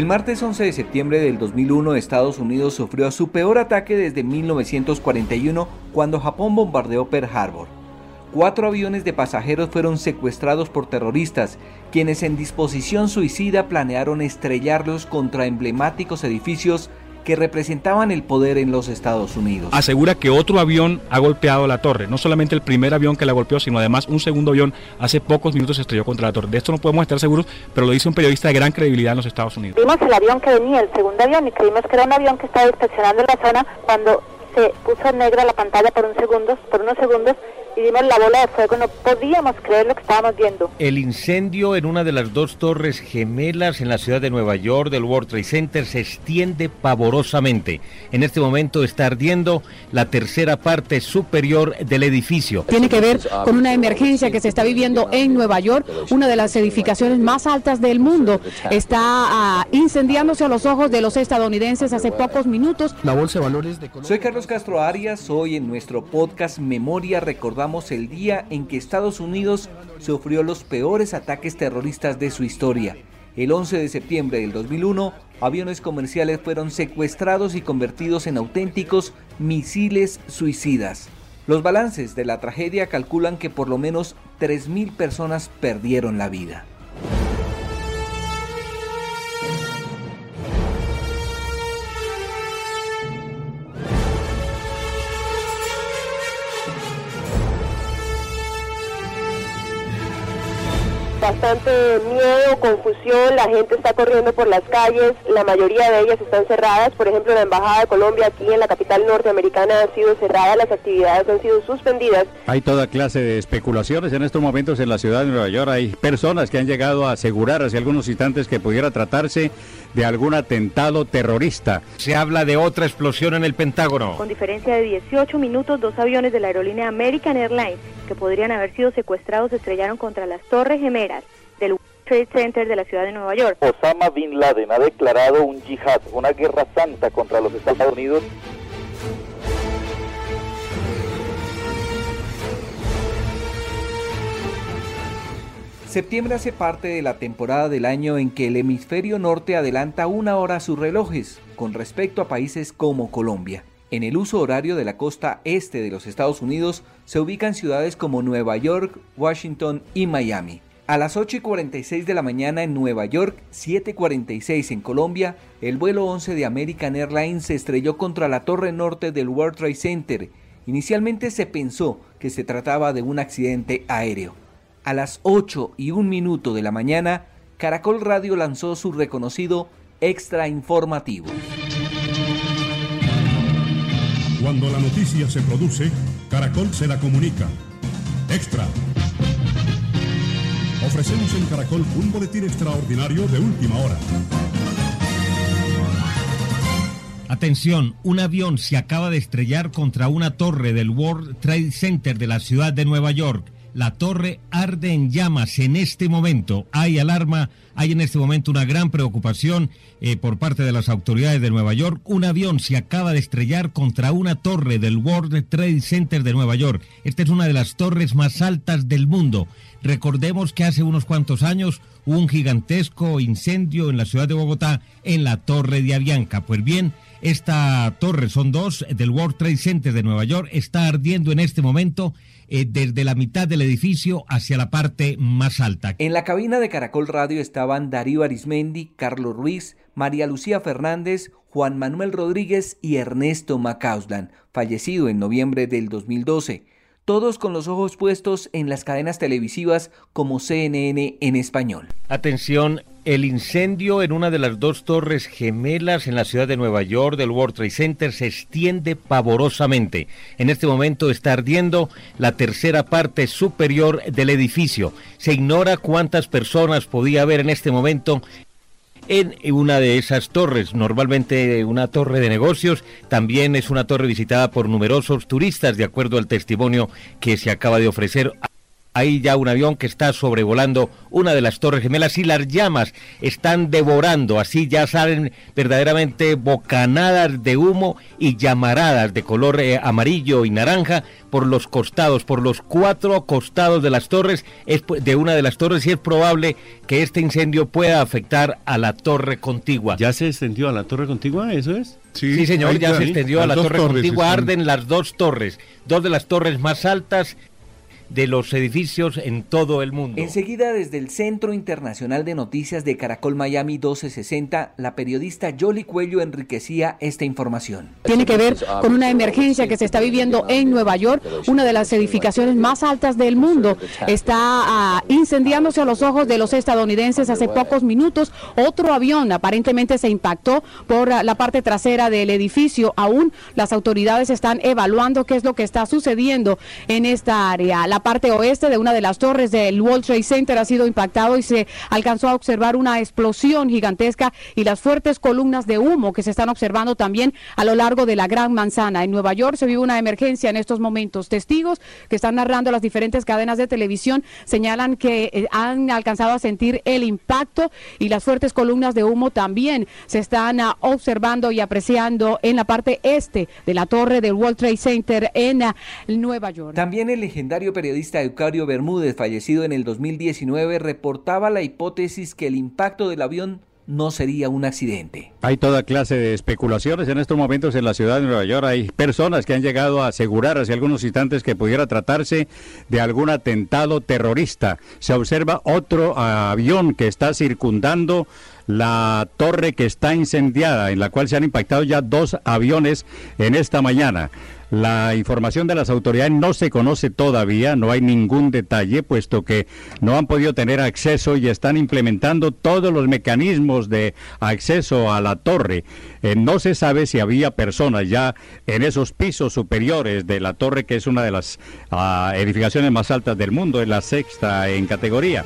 El martes 11 de septiembre del 2001 Estados Unidos sufrió su peor ataque desde 1941 cuando Japón bombardeó Pearl Harbor. Cuatro aviones de pasajeros fueron secuestrados por terroristas, quienes en disposición suicida planearon estrellarlos contra emblemáticos edificios que representaban el poder en los Estados Unidos. Asegura que otro avión ha golpeado la torre, no solamente el primer avión que la golpeó, sino además un segundo avión hace pocos minutos se estrelló contra la torre. De esto no podemos estar seguros, pero lo dice un periodista de gran credibilidad en los Estados Unidos. Vimos el avión que venía, el segundo avión, y creímos que era un avión que estaba inspeccionando la zona cuando se puso negra la pantalla por un segundo, por unos segundos y vimos la bola de fuego, no podíamos creer lo que estábamos viendo. El incendio en una de las dos torres gemelas en la ciudad de Nueva York del World Trade Center se extiende pavorosamente. En este momento está ardiendo la tercera parte superior del edificio. Tiene que ver con una emergencia que se está viviendo en Nueva York, una de las edificaciones más altas del mundo. Está ah, incendiándose a los ojos de los estadounidenses hace pocos minutos. La bolsa de valores de Soy Carlos Castro Arias, hoy en nuestro podcast Memoria recordamos el día en que Estados Unidos sufrió los peores ataques terroristas de su historia. El 11 de septiembre del 2001, aviones comerciales fueron secuestrados y convertidos en auténticos misiles suicidas. Los balances de la tragedia calculan que por lo menos 3.000 personas perdieron la vida. Bastante miedo, confusión, la gente está corriendo por las calles, la mayoría de ellas están cerradas, por ejemplo la Embajada de Colombia aquí en la capital norteamericana ha sido cerrada, las actividades han sido suspendidas. Hay toda clase de especulaciones en estos momentos en la ciudad de Nueva York, hay personas que han llegado a asegurar hace algunos instantes que pudiera tratarse de algún atentado terrorista. Se habla de otra explosión en el Pentágono. Con diferencia de 18 minutos, dos aviones de la aerolínea American Airlines que podrían haber sido secuestrados se estrellaron contra las torres gemelas del World Trade Center de la ciudad de Nueva York. Osama Bin Laden ha declarado un yihad, una guerra santa contra los Estados Unidos Septiembre hace parte de la temporada del año en que el hemisferio norte adelanta una hora a sus relojes con respecto a países como Colombia. En el uso horario de la costa este de los Estados Unidos se ubican ciudades como Nueva York, Washington y Miami. A las 8 y 46 de la mañana en Nueva York, 7.46 en Colombia, el vuelo 11 de American Airlines se estrelló contra la torre norte del World Trade Center. Inicialmente se pensó que se trataba de un accidente aéreo. A las 8 y un minuto de la mañana, Caracol Radio lanzó su reconocido extra informativo. Cuando la noticia se produce, Caracol se la comunica. Extra. Ofrecemos en Caracol un boletín extraordinario de última hora. Atención, un avión se acaba de estrellar contra una torre del World Trade Center de la ciudad de Nueva York. La torre arde en llamas en este momento. Hay alarma, hay en este momento una gran preocupación eh, por parte de las autoridades de Nueva York. Un avión se acaba de estrellar contra una torre del World Trade Center de Nueva York. Esta es una de las torres más altas del mundo. Recordemos que hace unos cuantos años hubo un gigantesco incendio en la ciudad de Bogotá en la torre de Avianca. Pues bien, esta torre, son dos, del World Trade Center de Nueva York, está ardiendo en este momento eh, desde la mitad del edificio hacia la parte más alta. En la cabina de Caracol Radio estaban Darío Arismendi, Carlos Ruiz, María Lucía Fernández, Juan Manuel Rodríguez y Ernesto Macauslan, fallecido en noviembre del 2012 todos con los ojos puestos en las cadenas televisivas como CNN en español. Atención, el incendio en una de las dos torres gemelas en la ciudad de Nueva York del World Trade Center se extiende pavorosamente. En este momento está ardiendo la tercera parte superior del edificio. Se ignora cuántas personas podía haber en este momento en una de esas torres, normalmente una torre de negocios, también es una torre visitada por numerosos turistas, de acuerdo al testimonio que se acaba de ofrecer Hay ya un avión que está sobrevolando una de las torres gemelas y las llamas están devorando, así ya salen verdaderamente bocanadas de humo y llamaradas de color eh, amarillo y naranja por los costados, por los cuatro costados de las torres, de una de las torres y es probable que este incendio pueda afectar a la torre contigua. ¿Ya se extendió a la torre contigua? ¿Eso es? Sí, señor, ya se extendió a la torre contigua. Arden las dos torres, dos de las torres más altas de los edificios en todo el mundo. Enseguida, desde el Centro Internacional de Noticias de Caracol Miami 1260, la periodista Yoli Cuello enriquecía esta información. Tiene que ver con una emergencia que se está viviendo en Nueva York, una de las edificaciones más altas del mundo. Está ah, incendiándose a los ojos de los estadounidenses hace pocos minutos. Otro avión aparentemente se impactó por ah, la parte trasera del edificio. Aún las autoridades están evaluando qué es lo que está sucediendo en esta área. La parte oeste de una de las torres del World Trade Center ha sido impactado y se alcanzó a observar una explosión gigantesca y las fuertes columnas de humo que se están observando también a lo largo de la Gran Manzana. En Nueva York se vive una emergencia en estos momentos. Testigos que están narrando las diferentes cadenas de televisión señalan que eh, han alcanzado a sentir el impacto y las fuertes columnas de humo también se están ah, observando y apreciando en la parte este de la torre del World Trade Center en ah, Nueva York. También el legendario periodista periodista Eucario Bermúdez, fallecido en el 2019, reportaba la hipótesis que el impacto del avión no sería un accidente. Hay toda clase de especulaciones en estos momentos en la ciudad de Nueva York. Hay personas que han llegado a asegurar hace algunos instantes que pudiera tratarse de algún atentado terrorista. Se observa otro avión que está circundando la torre que está incendiada, en la cual se han impactado ya dos aviones en esta mañana. La información de las autoridades no se conoce todavía, no hay ningún detalle, puesto que no han podido tener acceso y están implementando todos los mecanismos de acceso a la torre. Eh, no se sabe si había personas ya en esos pisos superiores de la torre, que es una de las ah, edificaciones más altas del mundo, es la sexta en categoría.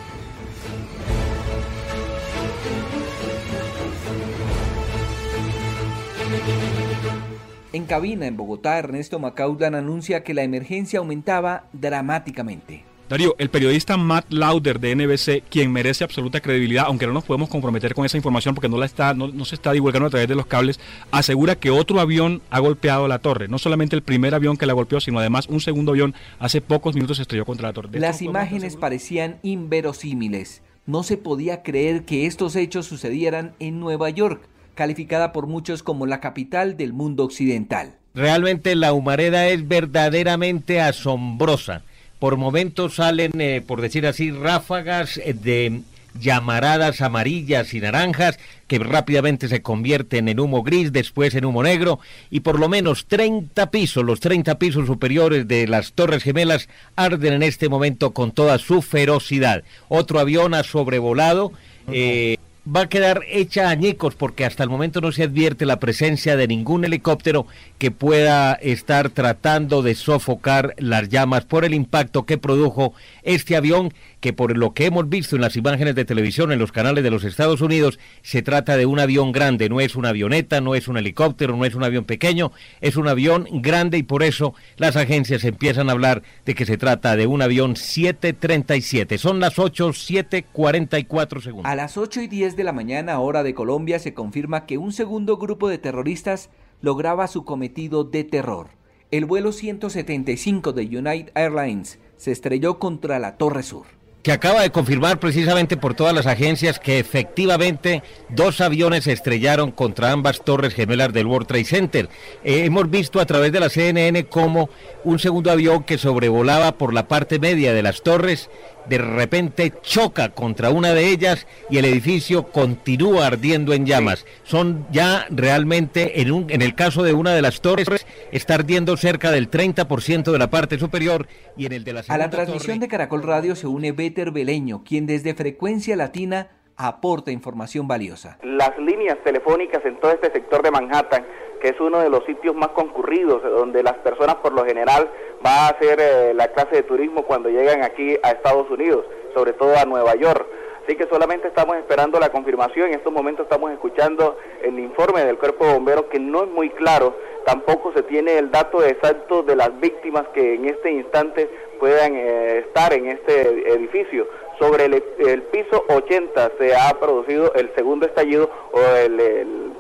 En cabina en Bogotá, Ernesto Macaudlan anuncia que la emergencia aumentaba dramáticamente. Darío, el periodista Matt Lauder de NBC, quien merece absoluta credibilidad, aunque no nos podemos comprometer con esa información porque no la está, no, se está divulgando a través de los cables, asegura que otro avión ha golpeado la torre. No solamente el primer avión que la golpeó, sino además un segundo avión hace pocos minutos se estrelló contra la torre. Las imágenes parecían inverosímiles. No se podía creer que estos hechos sucedieran en Nueva York calificada por muchos como la capital del mundo occidental. Realmente la humareda es verdaderamente asombrosa. Por momentos salen, eh, por decir así, ráfagas de llamaradas amarillas y naranjas que rápidamente se convierten en humo gris, después en humo negro y por lo menos 30 pisos, los 30 pisos superiores de las Torres Gemelas arden en este momento con toda su ferocidad. Otro avión ha sobrevolado. Eh, va a quedar hecha añicos porque hasta el momento no se advierte la presencia de ningún helicóptero que pueda estar tratando de sofocar las llamas por el impacto que produjo este avión que por lo que hemos visto en las imágenes de televisión en los canales de los Estados Unidos, se trata de un avión grande, no es una avioneta, no es un helicóptero, no es un avión pequeño, es un avión grande y por eso las agencias empiezan a hablar de que se trata de un avión 737. Son las 8, 7, 44 segundos. A las 8 y 10 de la mañana, hora de Colombia, se confirma que un segundo grupo de terroristas lograba su cometido de terror. El vuelo 175 de United Airlines se estrelló contra la Torre Sur que acaba de confirmar precisamente por todas las agencias que efectivamente dos aviones se estrellaron contra ambas torres gemelas del World Trade Center. Eh, hemos visto a través de la CNN cómo un segundo avión que sobrevolaba por la parte media de las torres de repente choca contra una de ellas y el edificio continúa ardiendo en llamas. Son ya realmente, en, un, en el caso de una de las torres, está ardiendo cerca del 30% de la parte superior y en el de la A la transmisión de Caracol Radio se une Beter Beleño, quien desde Frecuencia Latina aporta información valiosa. Las líneas telefónicas en todo este sector de Manhattan que es uno de los sitios más concurridos, donde las personas por lo general van a hacer eh, la clase de turismo cuando llegan aquí a Estados Unidos, sobre todo a Nueva York. Así que solamente estamos esperando la confirmación. En estos momentos estamos escuchando el informe del cuerpo de bomberos que no es muy claro tampoco se tiene el dato exacto de las víctimas que en este instante puedan eh, estar en este edificio. Sobre el, piso 80 se ha producido el segundo estallido o el,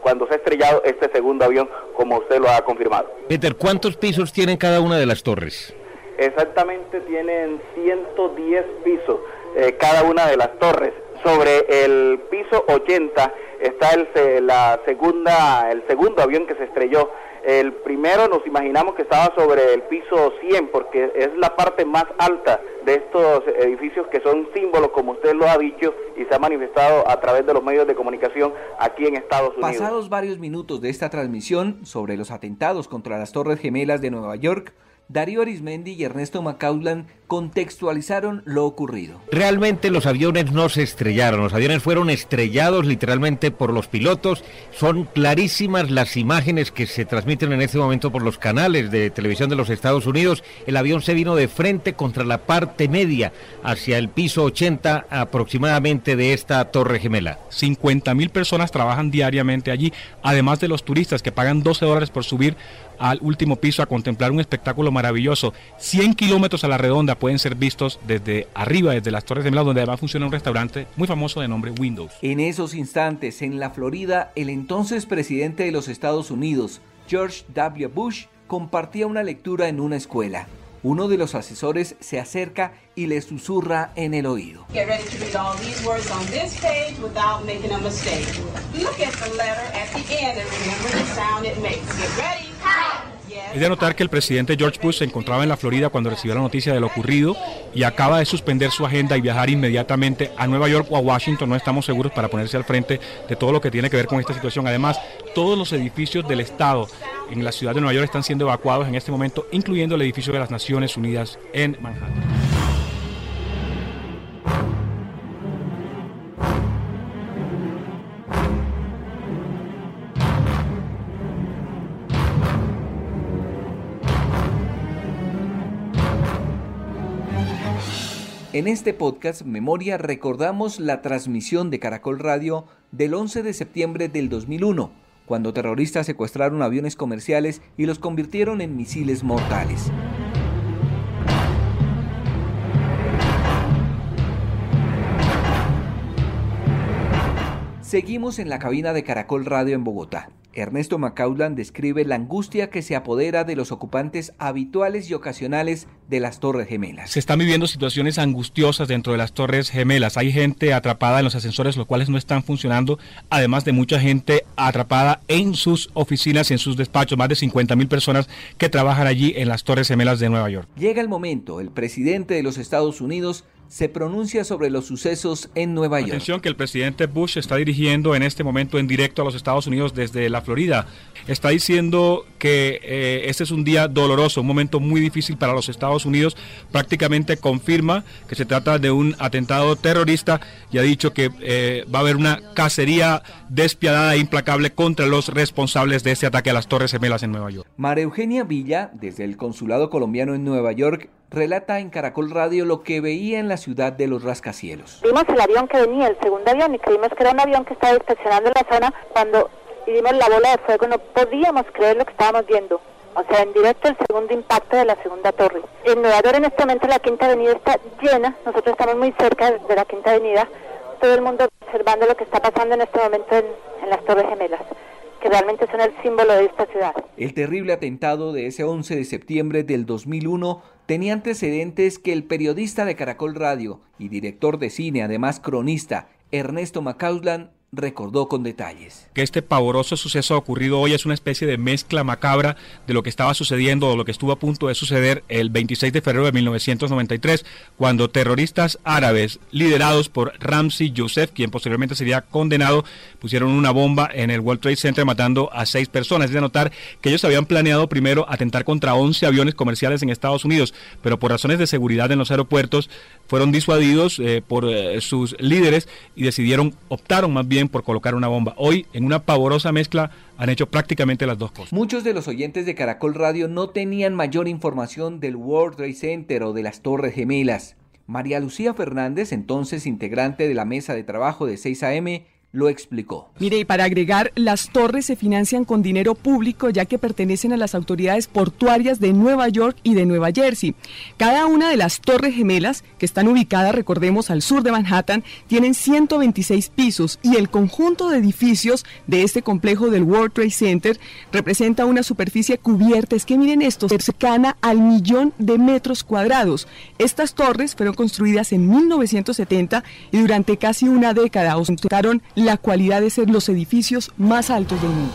cuando se ha estrellado este segundo avión, como usted lo ha confirmado. Peter, ¿cuántos pisos tienen cada una de las torres? Exactamente tienen 110 pisos eh, cada una de las torres. Sobre el piso 80 está el, la segunda, el segundo avión que se estrelló. El primero nos imaginamos que estaba sobre el piso 100 porque es la parte más alta de estos edificios que son símbolos, como usted lo ha dicho, y se ha manifestado a través de los medios de comunicación aquí en Estados Unidos. Pasados varios minutos de esta transmisión sobre los atentados contra las Torres Gemelas de Nueva York, Darío Arismendi y Ernesto Macaulay contextualizaron lo ocurrido. Realmente los aviones no se estrellaron, los aviones fueron estrellados literalmente por los pilotos. Son clarísimas las imágenes que se transmiten en este momento por los canales de televisión de los Estados Unidos. El avión se vino de frente contra la parte media, hacia el piso 80 aproximadamente de esta torre gemela. 50 mil personas trabajan diariamente allí, además de los turistas que pagan 12 dólares por subir al último piso a contemplar un espectáculo maravilloso. 100 kilómetros a la redonda pueden ser vistos desde arriba, desde las Torres de Mela, donde además funciona un restaurante muy famoso de nombre Windows. En esos instantes, en la Florida, el entonces presidente de los Estados Unidos, George W. Bush, compartía una lectura en una escuela. Uno de los asesores se acerca y le susurra en el oído. Es de notar que el presidente George Bush se encontraba en la Florida cuando recibió la noticia de lo ocurrido y acaba de suspender su agenda y viajar inmediatamente a Nueva York o a Washington, no estamos seguros, para ponerse al frente de todo lo que tiene que ver con esta situación. Además, todos los edificios del Estado en la ciudad de Nueva York están siendo evacuados en este momento, incluyendo el edificio de las Naciones Unidas en Manhattan. En este podcast Memoria recordamos la transmisión de Caracol Radio del 11 de septiembre del 2001, cuando terroristas secuestraron aviones comerciales y los convirtieron en misiles mortales. Seguimos en la cabina de Caracol Radio en Bogotá. Ernesto Macaulan describe la angustia que se apodera de los ocupantes habituales y ocasionales de las Torres Gemelas. Se están viviendo situaciones angustiosas dentro de las Torres Gemelas. Hay gente atrapada en los ascensores, los cuales no están funcionando, además de mucha gente atrapada en sus oficinas y en sus despachos, más de 50 mil personas que trabajan allí en las Torres Gemelas de Nueva York. Llega el momento, el presidente de los Estados Unidos se pronuncia sobre los sucesos en Nueva York. Atención que el presidente Bush está dirigiendo en este momento en directo a los Estados Unidos desde la Florida. Está diciendo que eh, este es un día doloroso, un momento muy difícil para los Estados Unidos. Prácticamente confirma que se trata de un atentado terrorista y ha dicho que eh, va a haber una cacería despiadada e implacable contra los responsables de este ataque a las Torres Gemelas en Nueva York. María Eugenia Villa, desde el Consulado Colombiano en Nueva York, relata en Caracol Radio lo que veía en la ciudad de los rascacielos. Vimos el avión que venía, el segundo avión, y creímos que era un avión que estaba inspeccionando la zona cuando vimos la bola de fuego. No podíamos creer lo que estábamos viendo. O sea, en directo el segundo impacto de la segunda torre. En Nueva York en este momento la Quinta Avenida está llena, nosotros estamos muy cerca de la Quinta Avenida, todo el mundo observando lo que está pasando en este momento en, en las Torres Gemelas que realmente son el símbolo de esta ciudad. El terrible atentado de ese 11 de septiembre del 2001 tenía antecedentes que el periodista de Caracol Radio y director de cine, además cronista, Ernesto Macauslan, recordó con detalles. Que este pavoroso suceso ocurrido hoy es una especie de mezcla macabra de lo que estaba sucediendo o lo que estuvo a punto de suceder el 26 de febrero de 1993, cuando terroristas árabes liderados por Ramsey Youssef, quien posteriormente sería condenado, pusieron una bomba en el World Trade Center matando a seis personas. Es de notar que ellos habían planeado primero atentar contra 11 aviones comerciales en Estados Unidos, pero por razones de seguridad en los aeropuertos fueron disuadidos eh, por eh, sus líderes y decidieron, optaron más bien por colocar una bomba. Hoy, en una pavorosa mezcla, han hecho prácticamente las dos cosas. Muchos de los oyentes de Caracol Radio no tenían mayor información del World Trade Center o de las Torres Gemelas. María Lucía Fernández, entonces integrante de la mesa de trabajo de 6 AM, lo explicó. Mire, y para agregar, las torres se financian con dinero público ya que pertenecen a las autoridades portuarias de Nueva York y de Nueva Jersey. Cada una de las torres gemelas, que están ubicadas, recordemos, al sur de Manhattan, tienen 126 pisos y el conjunto de edificios de este complejo del World Trade Center representa una superficie cubierta, es que miren esto, cercana al millón de metros cuadrados. Estas torres fueron construidas en 1970 y durante casi una década ostentaron la cualidad de ser los edificios más altos del mundo.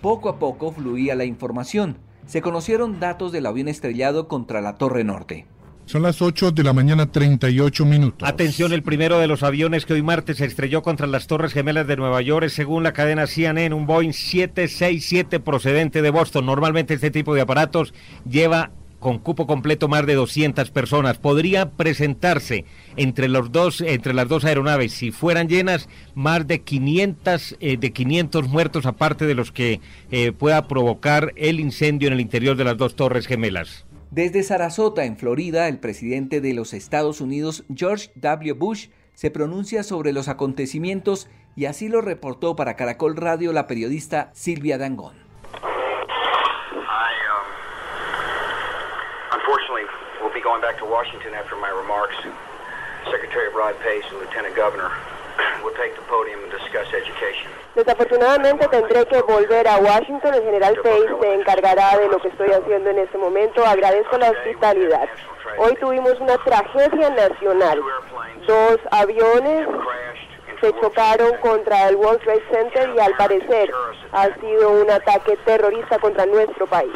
Poco a poco fluía la información. Se conocieron datos del avión estrellado contra la Torre Norte. Son las 8 de la mañana 38 minutos. Atención, el primero de los aviones que hoy martes se estrelló contra las Torres Gemelas de Nueva York es según la cadena CNN un Boeing 767 procedente de Boston. Normalmente este tipo de aparatos lleva con cupo completo más de 200 personas. Podría presentarse entre los dos entre las dos aeronaves si fueran llenas más de 500 eh, de 500 muertos aparte de los que eh, pueda provocar el incendio en el interior de las dos torres gemelas. Desde Sarasota, en Florida, el presidente de los Estados Unidos, George W. Bush, se pronuncia sobre los acontecimientos y así lo reportó para Caracol Radio la periodista Silvia Dangón. Be going back to Washington after my remarks. Secretary Rod Pace and Lieutenant Governor will take the podium and discuss education. Desafortunadamente tendré que volver a Washington. El general Pace se encargará de lo que estoy haciendo en este momento. Agradezco la hospitalidad. Hoy tuvimos una tragedia nacional. Dos aviones se chocaron contra el World Trade Center y al parecer ha sido un ataque terrorista contra nuestro país.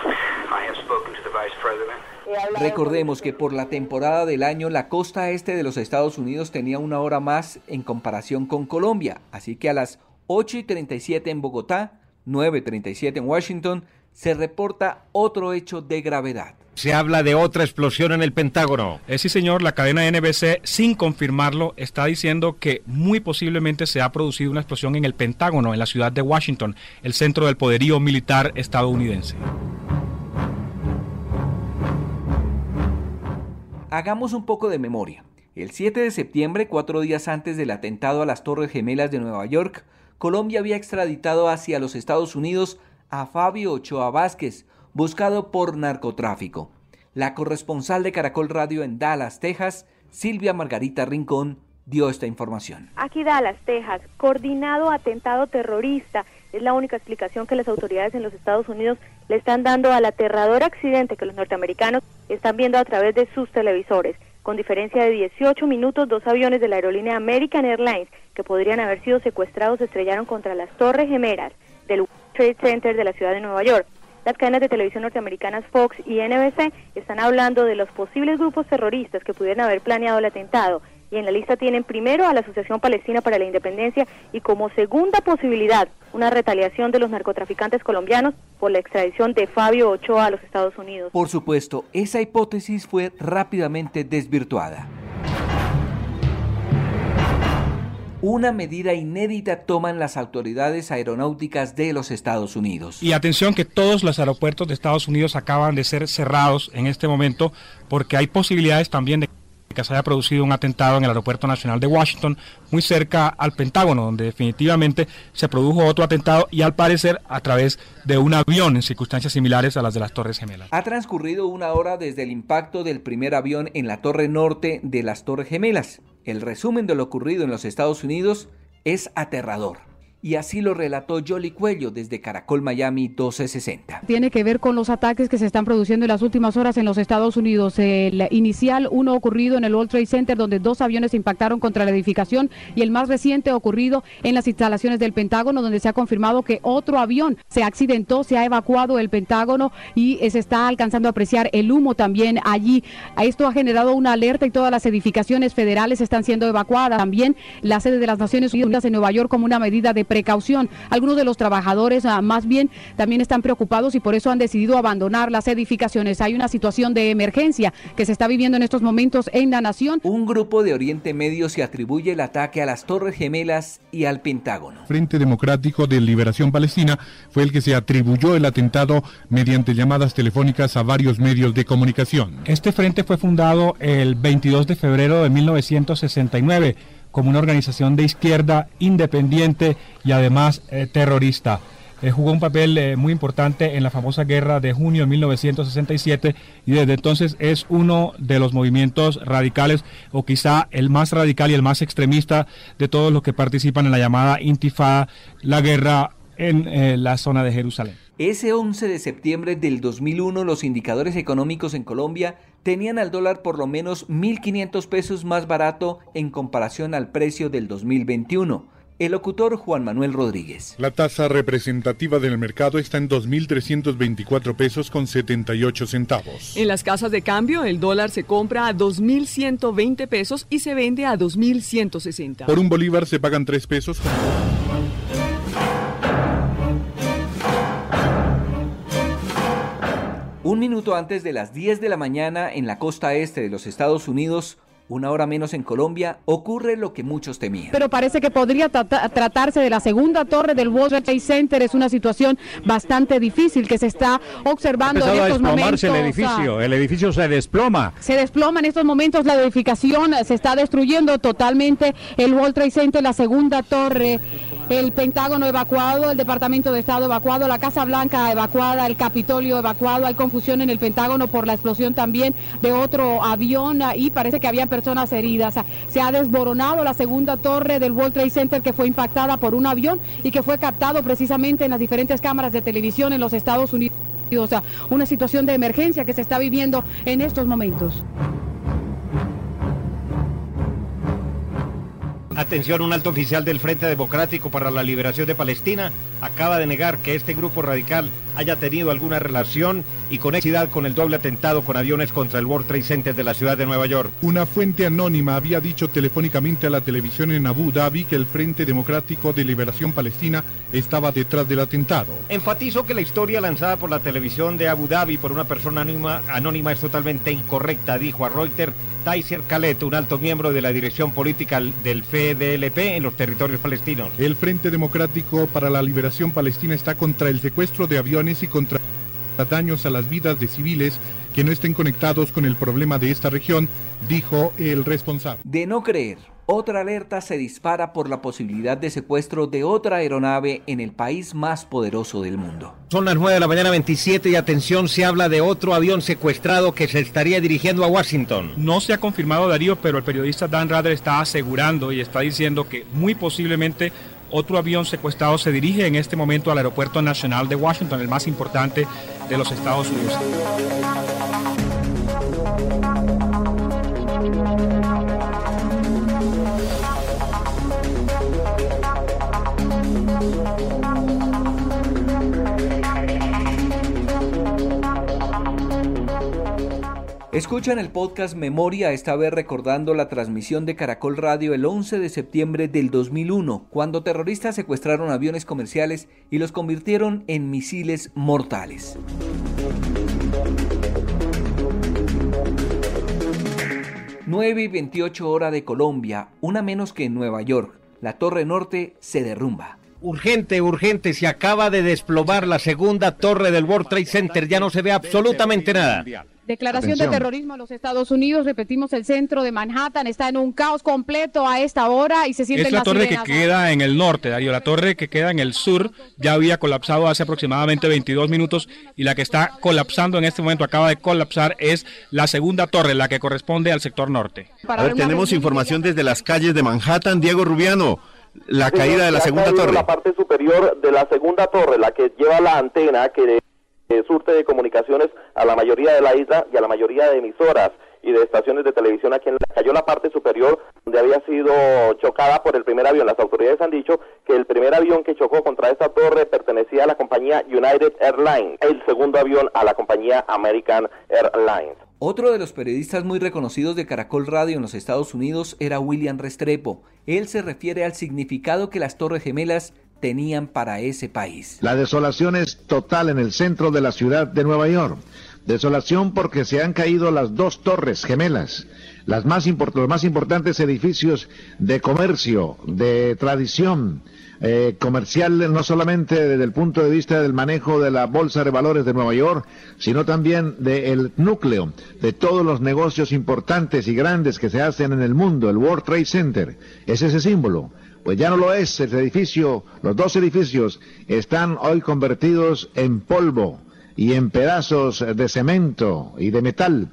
I have spoken to the Vice President. Recordemos que por la temporada del año la costa este de los Estados Unidos tenía una hora más en comparación con Colombia, así que a las 8 y 37 en Bogotá, 9 y 37 en Washington, se reporta otro hecho de gravedad. Se habla de otra explosión en el Pentágono. Eh, sí, señor, la cadena NBC, sin confirmarlo, está diciendo que muy posiblemente se ha producido una explosión en el Pentágono, en la ciudad de Washington, el centro del poderío militar estadounidense. Hagamos un poco de memoria. El 7 de septiembre, cuatro días antes del atentado a las Torres Gemelas de Nueva York, Colombia había extraditado hacia los Estados Unidos a Fabio Ochoa Vázquez, buscado por narcotráfico. La corresponsal de Caracol Radio en Dallas, Texas, Silvia Margarita Rincón, dio esta información. Aquí Dallas, Texas, coordinado atentado terrorista. Es la única explicación que las autoridades en los Estados Unidos le están dando al aterrador accidente que los norteamericanos están viendo a través de sus televisores. Con diferencia de 18 minutos, dos aviones de la aerolínea American Airlines que podrían haber sido secuestrados se estrellaron contra las torres gemelas del World Trade Center de la ciudad de Nueva York. Las cadenas de televisión norteamericanas Fox y NBC están hablando de los posibles grupos terroristas que pudieran haber planeado el atentado y en la lista tienen primero a la Asociación Palestina para la Independencia y como segunda posibilidad una retaliación de los narcotraficantes colombianos por la extradición de Fabio Ochoa a los Estados Unidos. Por supuesto, esa hipótesis fue rápidamente desvirtuada. Una medida inédita toman las autoridades aeronáuticas de los Estados Unidos. Y atención que todos los aeropuertos de Estados Unidos acaban de ser cerrados en este momento porque hay posibilidades también de que se haya producido un atentado en el Aeropuerto Nacional de Washington, muy cerca al Pentágono, donde definitivamente se produjo otro atentado y al parecer a través de un avión en circunstancias similares a las de las Torres Gemelas. Ha transcurrido una hora desde el impacto del primer avión en la torre norte de las Torres Gemelas. El resumen de lo ocurrido en los Estados Unidos es aterrador y así lo relató Jolly Cuello desde Caracol Miami 1260. Tiene que ver con los ataques que se están produciendo en las últimas horas en los Estados Unidos. El inicial, uno ocurrido en el World Trade Center, donde dos aviones impactaron contra la edificación, y el más reciente ocurrido en las instalaciones del Pentágono, donde se ha confirmado que otro avión se accidentó, se ha evacuado el Pentágono y se está alcanzando a apreciar el humo también allí. Esto ha generado una alerta y todas las edificaciones federales están siendo evacuadas. También la sede de las Naciones Unidas en Nueva York como una medida de precaución. Algunos de los trabajadores ah, más bien también están preocupados y por eso han decidido abandonar las edificaciones. Hay una situación de emergencia que se está viviendo en estos momentos en la nación. Un grupo de Oriente Medio se atribuye el ataque a las Torres Gemelas y al Pentágono. Frente Democrático de Liberación Palestina fue el que se atribuyó el atentado mediante llamadas telefónicas a varios medios de comunicación. Este frente fue fundado el 22 de febrero de 1969 como una organización de izquierda independiente y además eh, terrorista. Eh, jugó un papel eh, muy importante en la famosa guerra de junio de 1967 y desde entonces es uno de los movimientos radicales o quizá el más radical y el más extremista de todos los que participan en la llamada Intifada, la guerra en la zona de Jerusalén. Ese 11 de septiembre del 2001 los indicadores económicos en Colombia tenían al dólar por lo menos 1.500 pesos más barato en comparación al precio del 2021. El locutor Juan Manuel Rodríguez. La tasa representativa del mercado está en 2.324 pesos con 78 centavos. En las casas de cambio, el dólar se compra a 2.120 pesos y se vende a 2.160. Por un bolívar se pagan 3 pesos. Un minuto antes de las 10 de la mañana en la costa este de los Estados Unidos, una hora menos en Colombia, ocurre lo que muchos temían. Pero parece que podría tratarse de la segunda torre del World Trade Center. Es una situación bastante difícil que se está observando en estos momentos. el edificio, el edificio se desploma. Se desploma en estos momentos la edificación, se está destruyendo totalmente el World Trade Center, la segunda torre el Pentágono evacuado, el Departamento de Estado evacuado, la Casa Blanca evacuada, el Capitolio evacuado. Hay confusión en el Pentágono por la explosión también de otro avión y parece que había personas heridas. Se ha desboronado la segunda torre del World Trade Center que fue impactada por un avión y que fue captado precisamente en las diferentes cámaras de televisión en los Estados Unidos. O sea, una situación de emergencia que se está viviendo en estos momentos. Atención, un alto oficial del Frente Democrático para la Liberación de Palestina acaba de negar que este grupo radical haya tenido alguna relación y conexidad con el doble atentado con aviones contra el World Trade Center de la ciudad de Nueva York. Una fuente anónima había dicho telefónicamente a la televisión en Abu Dhabi que el Frente Democrático de Liberación Palestina estaba detrás del atentado. Enfatizó que la historia lanzada por la televisión de Abu Dhabi por una persona anónima, anónima es totalmente incorrecta, dijo a Reuters Taiser Khaled, un alto miembro de la dirección política del FDLP en los territorios palestinos. El Frente Democrático para la Liberación Palestina está contra el secuestro de aviones y contra daños a las vidas de civiles que no estén conectados con el problema de esta región, dijo el responsable. De no creer otra alerta se dispara por la posibilidad de secuestro de otra aeronave en el país más poderoso del mundo. Son las 9 de la mañana 27 y atención, se habla de otro avión secuestrado que se estaría dirigiendo a Washington. No se ha confirmado Darío, pero el periodista Dan Rather está asegurando y está diciendo que muy posiblemente otro avión secuestrado se dirige en este momento al Aeropuerto Nacional de Washington, el más importante de los Estados Unidos. Escuchan el podcast Memoria, esta vez recordando la transmisión de Caracol Radio el 11 de septiembre del 2001, cuando terroristas secuestraron aviones comerciales y los convirtieron en misiles mortales. ...9 y 28 hora de Colombia, una menos que en Nueva York. La Torre Norte se derrumba. Urgente, urgente, se acaba de desplomar la segunda torre del World Trade Center, ya no se ve absolutamente nada. Declaración de terrorismo a los Estados Unidos, repetimos, el centro de Manhattan está en un caos completo a esta hora y se siente Es la torre que queda en el norte, Darío, la torre que queda en el sur ya había colapsado hace aproximadamente 22 minutos y la que está colapsando en este momento, acaba de colapsar, es la segunda torre, la que corresponde al sector norte. A ver, tenemos información desde las calles de Manhattan, Diego Rubiano la caída de la segunda torre. La parte superior de la segunda torre, la que lleva la antena que surte de comunicaciones a la mayoría de la isla y a la mayoría de emisoras y de estaciones de televisión aquí en la cayó la parte superior donde había sido chocada por el primer avión. Las autoridades han dicho que el primer avión que chocó contra esta torre pertenecía a la compañía United Airlines, el segundo avión a la compañía American Airlines. Otro de los periodistas muy reconocidos de Caracol Radio en los Estados Unidos era William Restrepo. Él se refiere al significado que las Torres Gemelas tenían para ese país. La desolación es total en el centro de la ciudad de Nueva York. Desolación porque se han caído las dos torres gemelas, las más los más importantes edificios de comercio, de tradición eh, comercial, no solamente desde el punto de vista del manejo de la Bolsa de Valores de Nueva York, sino también del núcleo de todos los negocios importantes y grandes que se hacen en el mundo, el World Trade Center. Es ese símbolo. Pues ya no lo es, el edificio, los dos edificios están hoy convertidos en polvo y en pedazos de cemento y de metal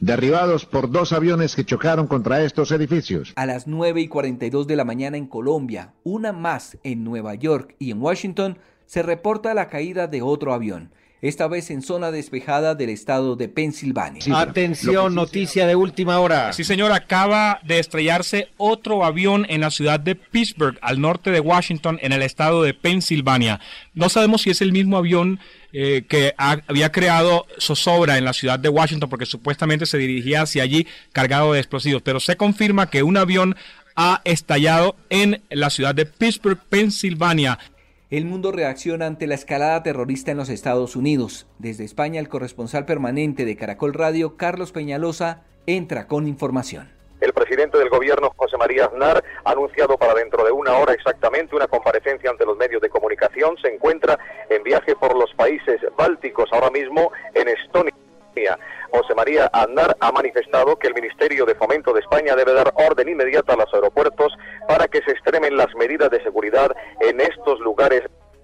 derribados por dos aviones que chocaron contra estos edificios. A las 9 y 42 de la mañana en Colombia, una más en Nueva York y en Washington, se reporta la caída de otro avión esta vez en zona despejada del estado de Pensilvania. Atención, noticia de última hora. Sí, señor, acaba de estrellarse otro avión en la ciudad de Pittsburgh, al norte de Washington, en el estado de Pensilvania. No sabemos si es el mismo avión eh, que había creado zozobra en la ciudad de Washington, porque supuestamente se dirigía hacia allí cargado de explosivos, pero se confirma que un avión ha estallado en la ciudad de Pittsburgh, Pensilvania el mundo reacciona ante la escalada terrorista en los Estados Unidos. Desde España, el corresponsal permanente de Caracol Radio, Carlos Peñalosa, entra con información. El presidente del gobierno, José María Aznar, ha anunciado para dentro de una hora exactamente una comparecencia ante los medios de comunicación. Se encuentra en viaje por los países bálticos, ahora mismo Aznar ha manifestado que el Ministerio de Fomento de España debe dar orden inmediata a los aeropuertos para que se extremen las medidas de seguridad en estos lugares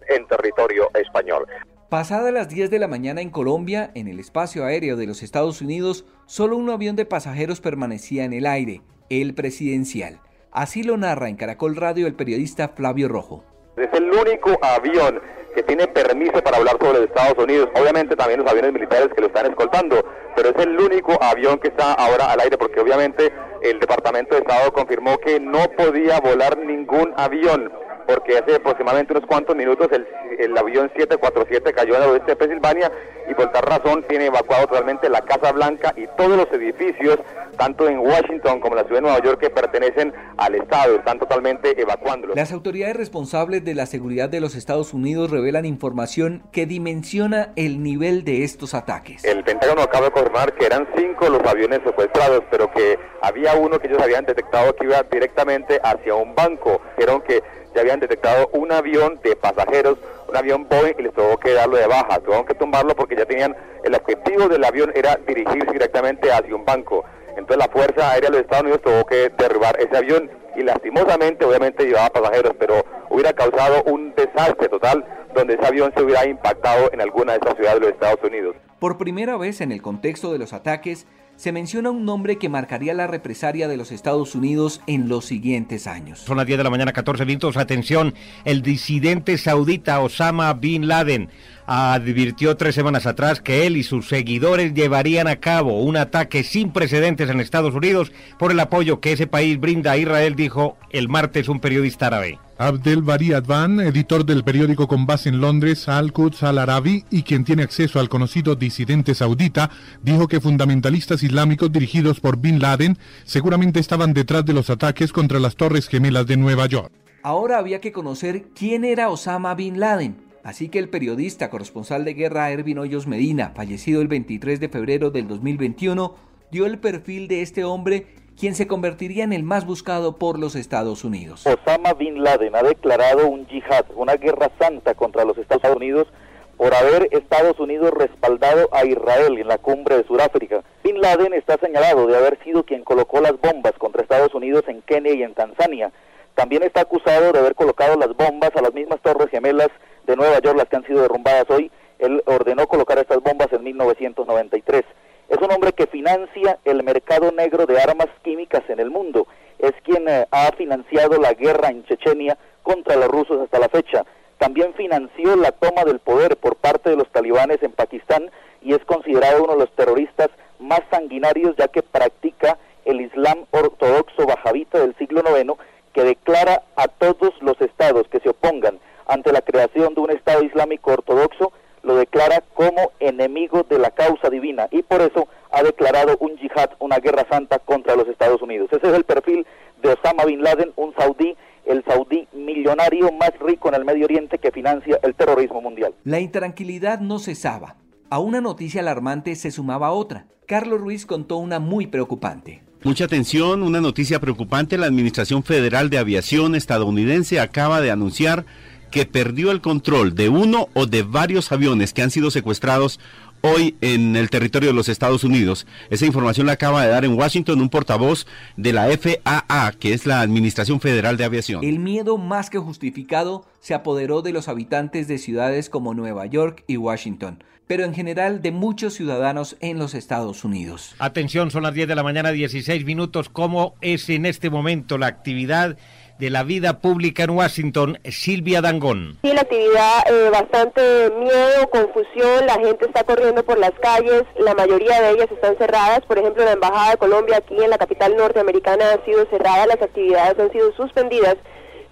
en territorio español. Pasada las 10 de la mañana en Colombia, en el espacio aéreo de los Estados Unidos, solo un avión de pasajeros permanecía en el aire, el presidencial. Así lo narra en Caracol Radio el periodista Flavio Rojo. Es el único avión que tiene permiso para hablar sobre Estados Unidos. Obviamente también los aviones militares que lo están escoltando, pero es el único avión que está ahora al aire porque obviamente el Departamento de Estado confirmó que no podía volar ningún avión porque hace aproximadamente unos cuantos minutos el, el avión 747 cayó en el oeste de Pensilvania y por tal razón tiene evacuado totalmente la Casa Blanca y todos los edificios, tanto en Washington como en la ciudad de Nueva York, que pertenecen al Estado, están totalmente evacuándolos. Las autoridades responsables de la seguridad de los Estados Unidos revelan información que dimensiona el nivel de estos ataques. El Pentágono acaba de confirmar que eran cinco los aviones secuestrados, pero que había uno que ellos habían detectado que iba directamente hacia un banco. Dijeron que ya habían detectado un avión de pasajeros, un avión Boeing, y les tuvo que darlo de baja, tuvieron que tumbarlo porque ya tenían, el objetivo del avión era dirigirse directamente hacia un banco. Entonces la Fuerza Aérea de los Estados Unidos tuvo que derribar ese avión y lastimosamente obviamente llevaba pasajeros, pero hubiera causado un desastre total donde ese avión se hubiera impactado en alguna de esas ciudades de los Estados Unidos. Por primera vez en el contexto de los ataques, se menciona un nombre que marcaría la represalia de los Estados Unidos en los siguientes años. Son las 10 de la mañana, 14 minutos. Atención, el disidente saudita Osama Bin Laden advirtió tres semanas atrás que él y sus seguidores llevarían a cabo un ataque sin precedentes en Estados Unidos por el apoyo que ese país brinda a Israel, dijo el martes un periodista árabe. Abdel Bari Advan, editor del periódico con base en Londres Al-Quds Al-Arabi y quien tiene acceso al conocido disidente saudita, dijo que fundamentalistas islámicos dirigidos por Bin Laden seguramente estaban detrás de los ataques contra las Torres Gemelas de Nueva York. Ahora había que conocer quién era Osama Bin Laden. Así que el periodista corresponsal de guerra Ervin Hoyos Medina, fallecido el 23 de febrero del 2021, dio el perfil de este hombre quien se convertiría en el más buscado por los Estados Unidos. Osama Bin Laden ha declarado un yihad, una guerra santa contra los Estados Unidos por haber Estados Unidos respaldado a Israel en la cumbre de Sudáfrica. Bin Laden está señalado de haber sido quien colocó las bombas contra Estados Unidos en Kenia y en Tanzania. También está acusado de haber colocado las bombas a las mismas torres gemelas de Nueva York, las que han sido derrumbadas hoy. Él ordenó colocar estas bombas en 1993. Es un hombre que financia el mercado negro de armas químicas en el mundo. Es quien eh, ha financiado la guerra en Chechenia contra los rusos hasta la fecha. También financió la toma del poder por parte de los talibanes en Pakistán y es considerado uno de los terroristas más sanguinarios ya que practica el Islam ortodoxo bajavita del siglo IX que declara a todos los estados que se opongan ante la creación de un Estado Islámico ortodoxo lo declara como enemigo de la causa divina y por eso ha declarado un yihad, una guerra santa contra los Estados Unidos. Ese es el perfil de Osama Bin Laden, un saudí, el saudí millonario millonario más rico en el Medio Oriente que financia el terrorismo mundial. La intranquilidad no cesaba. A una noticia alarmante se sumaba otra. Carlos Ruiz contó una muy preocupante. Mucha atención, una noticia preocupante. La Administración Federal de Aviación estadounidense acaba de anunciar que perdió el control de uno o de varios aviones que han sido secuestrados hoy en el territorio de los Estados Unidos. Esa información la acaba de dar en Washington un portavoz de la FAA, que es la Administración Federal de Aviación. El miedo más que justificado se apoderó de los habitantes de ciudades como Nueva York y Washington pero en general de muchos ciudadanos en los Estados Unidos. Atención, son las 10 de la mañana, 16 minutos. ¿Cómo es en este momento la actividad de la vida pública en Washington, Silvia Dangón. Sí, la actividad, eh, bastante miedo, confusión, la gente está corriendo por las calles, la mayoría de ellas están cerradas, por ejemplo la Embajada de Colombia aquí en la capital norteamericana ha sido cerrada, las actividades han sido suspendidas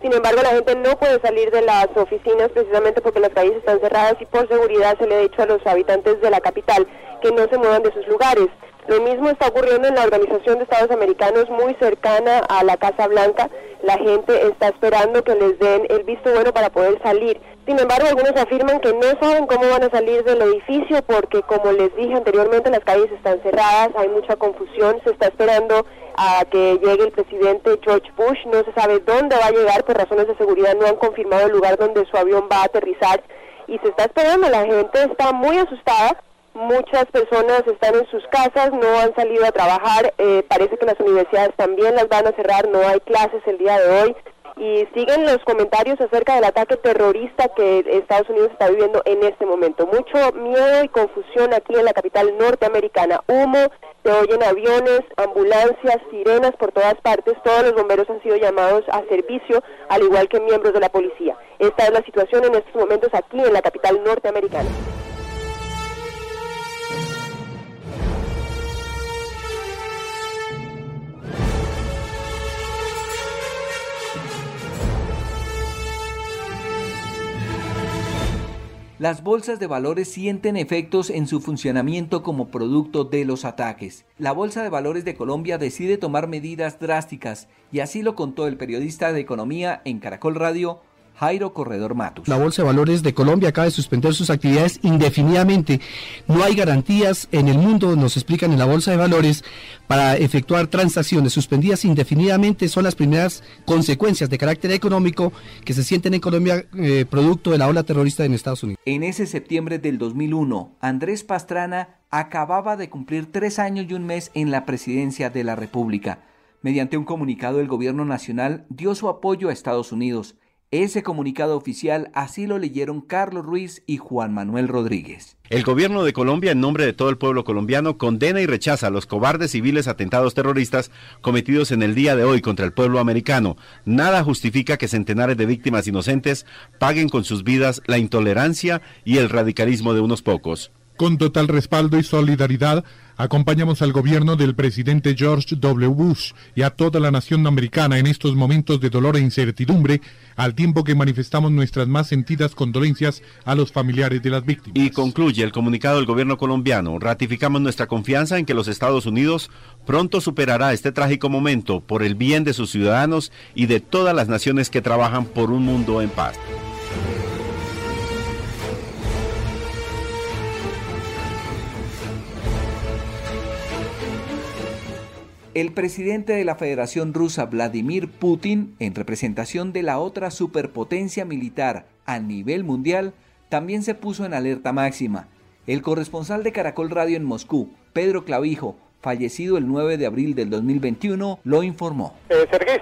sin embargo, la gente no puede salir de las oficinas precisamente porque las calles están cerradas y por seguridad se le ha dicho a los habitantes de la capital que no se muevan de sus lugares. Lo mismo está ocurriendo en la Organización de Estados Americanos muy cercana a la Casa Blanca. La gente está esperando que les den el visto bueno para poder salir. Sin embargo, algunos afirman que no saben cómo van a salir del edificio porque, como les dije anteriormente, las calles están cerradas, hay mucha confusión, se está esperando a que llegue el presidente George Bush. No se sabe dónde va a llegar por razones de seguridad. No han confirmado el lugar donde su avión va a aterrizar y se está esperando. La gente está muy asustada. Muchas personas están en sus casas, no han salido a trabajar. Eh, parece que las universidades también las van a cerrar. No hay clases el día de hoy y siguen los comentarios acerca del ataque terrorista que Estados Unidos está viviendo en este momento. Mucho miedo y confusión aquí en la capital norteamericana. Humo, se oyen aviones, ambulancias, sirenas por todas partes. Todos los bomberos han sido llamados a servicio, al igual que miembros de la policía. Esta es la situación en estos momentos aquí en la capital norteamericana. Las bolsas de valores sienten efectos en su funcionamiento como producto de los ataques. La Bolsa de Valores de Colombia decide tomar medidas drásticas y así lo contó el periodista de economía en Caracol Radio, Jairo Corredor Matus. La Bolsa de Valores de Colombia acaba de suspender sus actividades indefinidamente. No hay garantías en el mundo, nos explican en la Bolsa de Valores, para efectuar transacciones suspendidas indefinidamente. Son las primeras consecuencias de carácter económico que se sienten en Colombia eh, producto de la ola terrorista en Estados Unidos. En ese septiembre del 2001, Andrés Pastrana acababa de cumplir tres años y un mes en la presidencia de la República. Mediante un comunicado, el gobierno nacional dio su apoyo a Estados Unidos ese comunicado oficial así lo leyeron Carlos Ruiz y Juan Manuel Rodríguez. El gobierno de Colombia, en nombre de todo el pueblo colombiano, condena y rechaza los cobardes civiles atentados terroristas cometidos en el día de hoy contra el pueblo americano. Nada justifica que centenares de víctimas inocentes paguen con sus vidas la intolerancia y el radicalismo de unos pocos. Con total respaldo y solidaridad, acompañamos al gobierno del presidente George W. Bush y a toda la nación americana en estos momentos de dolor e incertidumbre, al tiempo que manifestamos nuestras más sentidas condolencias a los familiares de las víctimas. Y concluye el comunicado del gobierno colombiano. Ratificamos nuestra confianza en que los Estados Unidos pronto superará este trágico momento por el bien de sus ciudadanos y de todas las naciones que trabajan por un mundo en paz. El presidente de la Federación Rusa, Vladimir Putin, en representación de la otra superpotencia militar a nivel mundial, también se puso en alerta máxima. El corresponsal de Caracol Radio en Moscú, Pedro Clavijo, fallecido el 9 de abril del 2021, lo informó. Eh, Sergei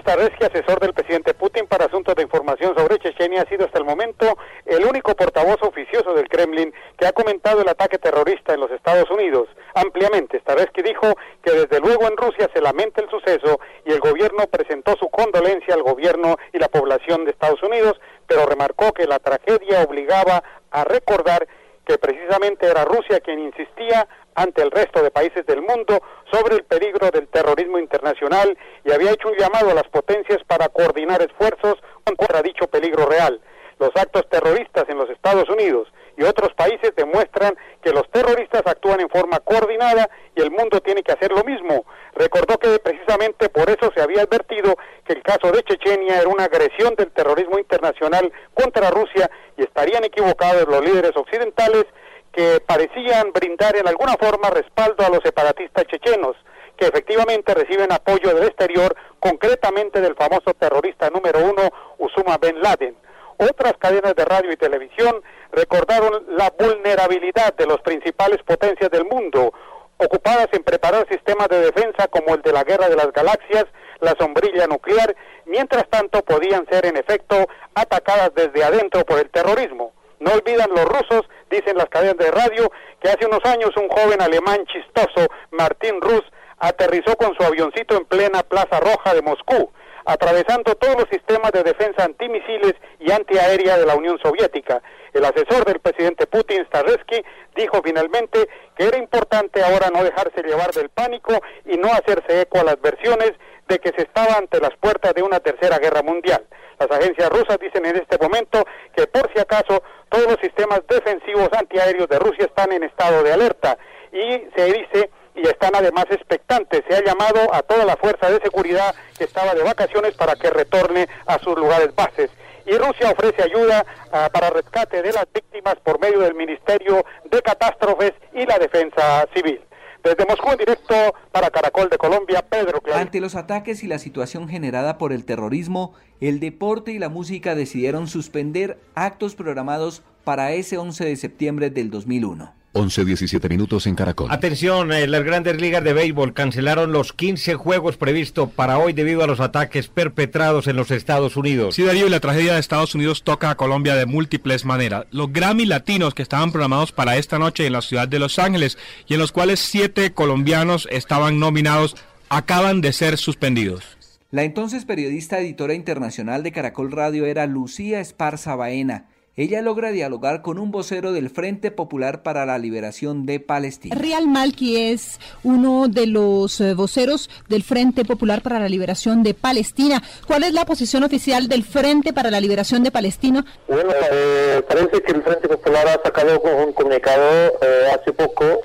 asesor del presidente Putin para asuntos de información sobre Chechenia, ha sido hasta el momento el único portavoz oficioso del Kremlin que ha comentado el ataque terrorista en los Estados Unidos. Ampliamente, Staresky dijo que desde luego en Rusia se lamenta el suceso y el gobierno presentó su condolencia al gobierno y la población de Estados Unidos, pero remarcó que la tragedia obligaba a recordar que precisamente era Rusia quien insistía ante el resto de países del mundo sobre el peligro del terrorismo internacional y había hecho un llamado a las potencias para coordinar esfuerzos contra dicho peligro real. Los actos terroristas en los Estados Unidos y otros países demuestran que los terroristas actúan en forma coordinada y el mundo tiene que hacer lo mismo. Recordó que precisamente por eso se había advertido que el caso de Chechenia era una agresión del terrorismo internacional contra Rusia y estarían equivocados los líderes occidentales que parecían brindar en alguna forma respaldo a los separatistas chechenos, que efectivamente reciben apoyo del exterior, concretamente del famoso terrorista número uno, Usama Ben Laden. Otras cadenas de radio y televisión recordaron la vulnerabilidad de las principales potencias del mundo, ocupadas en preparar sistemas de defensa como el de la Guerra de las Galaxias, la sombrilla nuclear, mientras tanto podían ser en efecto atacadas desde adentro por el terrorismo. No olvidan los rusos, dicen las cadenas de radio, que hace unos años un joven alemán chistoso, Martín Rus, aterrizó con su avioncito en plena Plaza Roja de Moscú, atravesando todos los sistemas de defensa antimisiles y antiaérea de la Unión Soviética. El asesor del presidente Putin, Staresky, dijo finalmente que era importante ahora no dejarse llevar del pánico y no hacerse eco a las versiones de que se estaba ante las puertas de una tercera guerra mundial. Las agencias rusas dicen en este momento que por si acaso todos los sistemas defensivos antiaéreos de Rusia están en estado de alerta y se dice y están además expectantes. Se ha llamado a toda la fuerza de seguridad que estaba de vacaciones para que retorne a sus lugares bases. Y Rusia ofrece ayuda uh, para rescate de las víctimas por medio del Ministerio de Catástrofes y la Defensa Civil. Desde Moscú en directo para Caracol de Colombia, Pedro Clarín. Ante los ataques y la situación generada por el terrorismo, el deporte y la música decidieron suspender actos programados para ese 11 de septiembre del 2001. 11, 17 minutos en Caracol. Atención, eh, las grandes ligas de béisbol cancelaron los 15 juegos previstos para hoy debido a los ataques perpetrados en los Estados Unidos. Sí, Darío, y la tragedia de Estados Unidos toca a Colombia de múltiples maneras. Los Grammy latinos que estaban programados para esta noche en la ciudad de Los Ángeles y en los cuales siete colombianos estaban nominados acaban de ser suspendidos. La entonces periodista editora internacional de Caracol Radio era Lucía Esparza Baena ella logra dialogar con un vocero del Frente Popular para la Liberación de Palestina. Real Malki es uno de los eh, voceros del Frente Popular para la Liberación de Palestina. ¿Cuál es la posición oficial del Frente para la Liberación de Palestina? Bueno, eh, parece que el Frente Popular ha sacado un comunicado eh, hace poco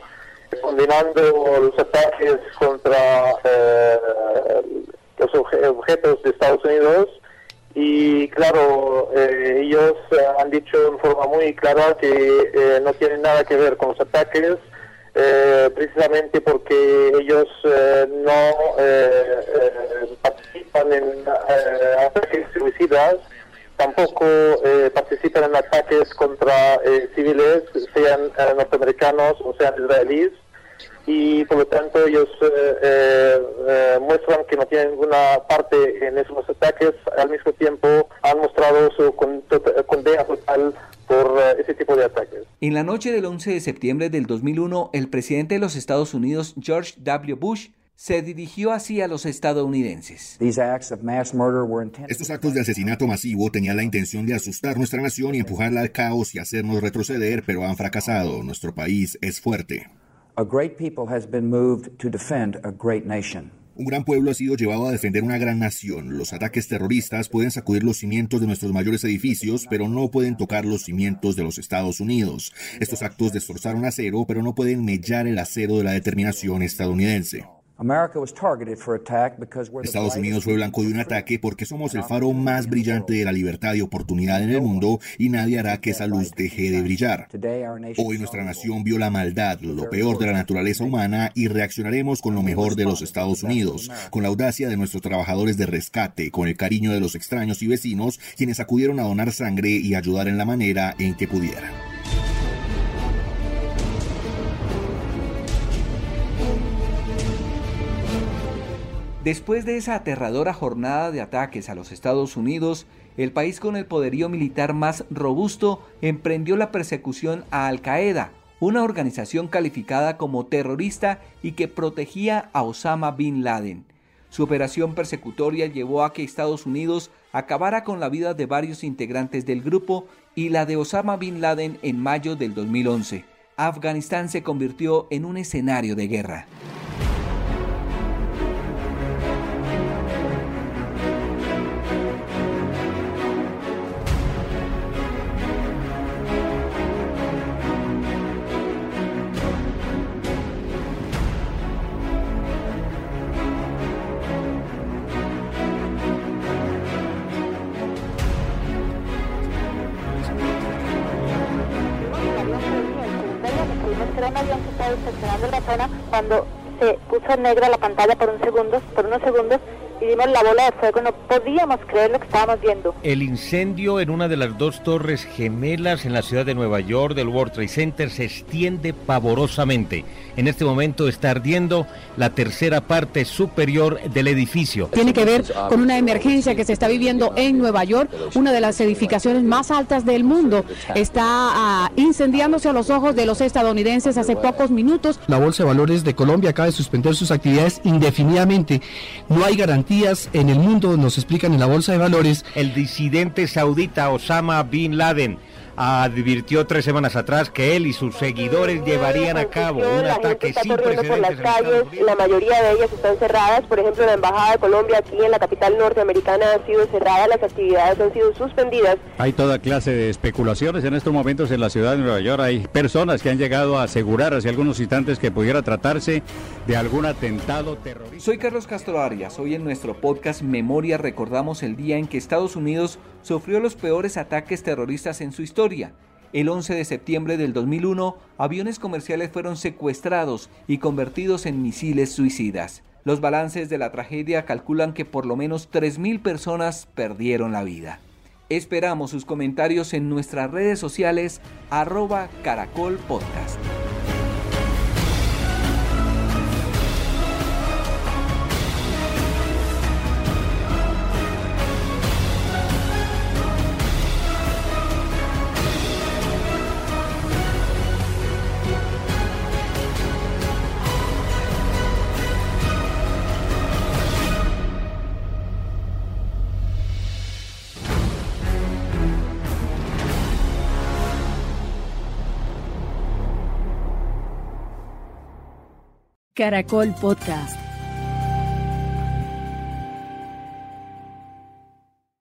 condenando los ataques contra eh, los objetos de Estados Unidos y claro, eh, ellos eh, han dicho en forma muy clara que eh, no tienen nada que ver con los ataques, precisamente porque ellos no participan en ataques suicidas, tampoco participan en ataques contra civiles, sean norteamericanos o sean israelíes y por lo tanto ellos eh, eh, eh, muestran que no tienen ninguna parte en esos ataques, al mismo tiempo han mostrado su condena total por ese tipo de ataques. En la noche del 11 de septiembre del 2001, el presidente de los Estados Unidos, George W. Bush, se dirigió así a los estadounidenses. Estos actos de asesinato masivo tenían la intención de asustar nuestra nación y empujarla al caos y hacernos retroceder, pero han fracasado. Nuestro país es fuerte. A great people has been moved to defend a great nation. Un gran pueblo ha sido llevado a defender una gran nación. Los ataques terroristas pueden sacudir los cimientos de nuestros mayores edificios, pero no pueden tocar los cimientos de los Estados Unidos. Estos actos destrozaron acero, pero no pueden mellar el acero de la determinación estadounidense. Estados Unidos fue blanco de un ataque porque somos el faro más brillante de la libertad y oportunidad en el mundo y nadie hará que esa luz deje de brillar. Hoy nuestra nación vio la maldad, lo peor de la naturaleza humana y reaccionaremos con lo mejor de los Estados Unidos, con la audacia de nuestros trabajadores de rescate, con el cariño de los extraños y vecinos quienes acudieron a donar sangre y ayudar en la manera en que pudieran. Después de esa aterradora jornada de ataques a los Estados Unidos, el país con el poderío militar más robusto emprendió la persecución a Al Qaeda, una organización calificada como terrorista y que protegía a Osama Bin Laden. Su operación persecutoria llevó a que Estados Unidos acabara con la vida de varios integrantes del grupo y la de Osama Bin Laden en mayo del 2011. Afganistán se convirtió en un escenario de guerra. Un avión que estaba estacionando en la zona cuando se puso negra la pantalla por un segundo, por unos segundos y vimos la bola de fuego, no podíamos creer lo que estábamos viendo. El incendio en una de las dos torres gemelas en la ciudad de Nueva York del World Trade Center se extiende pavorosamente. En este momento está ardiendo la tercera parte superior del edificio. Tiene que ver con una emergencia que se está viviendo en Nueva York, una de las edificaciones más altas del mundo. Está ah, incendiándose a los ojos de los estadounidenses hace pocos minutos. La Bolsa de Valores de Colombia acaba de suspender sus actividades indefinidamente. No hay garantía en el mundo, nos explican en la Bolsa de Valores. El disidente saudita Osama Bin Laden advirtió tres semanas atrás que él y sus seguidores llevarían a cabo un ataque sin precedentes. Por las calles, la mayoría de ellas están cerradas. Por ejemplo, la Embajada de Colombia aquí en la capital norteamericana ha sido cerrada, las actividades han sido suspendidas. Hay toda clase de especulaciones en estos momentos en la ciudad de Nueva York. Hay personas que han llegado a asegurar hace algunos instantes que pudiera tratarse de algún atentado terrorista. Soy Carlos Castro Arias. Hoy en nuestro podcast Memoria recordamos el día en que Estados Unidos sufrió los peores ataques terroristas en su El 11 de septiembre del 2001, aviones comerciales fueron secuestrados y convertidos en misiles suicidas. Los balances de la tragedia calculan que por lo menos 3.000 personas perdieron la vida. Esperamos sus comentarios en nuestras redes sociales arroba caracol podcast. Caracol Podcast.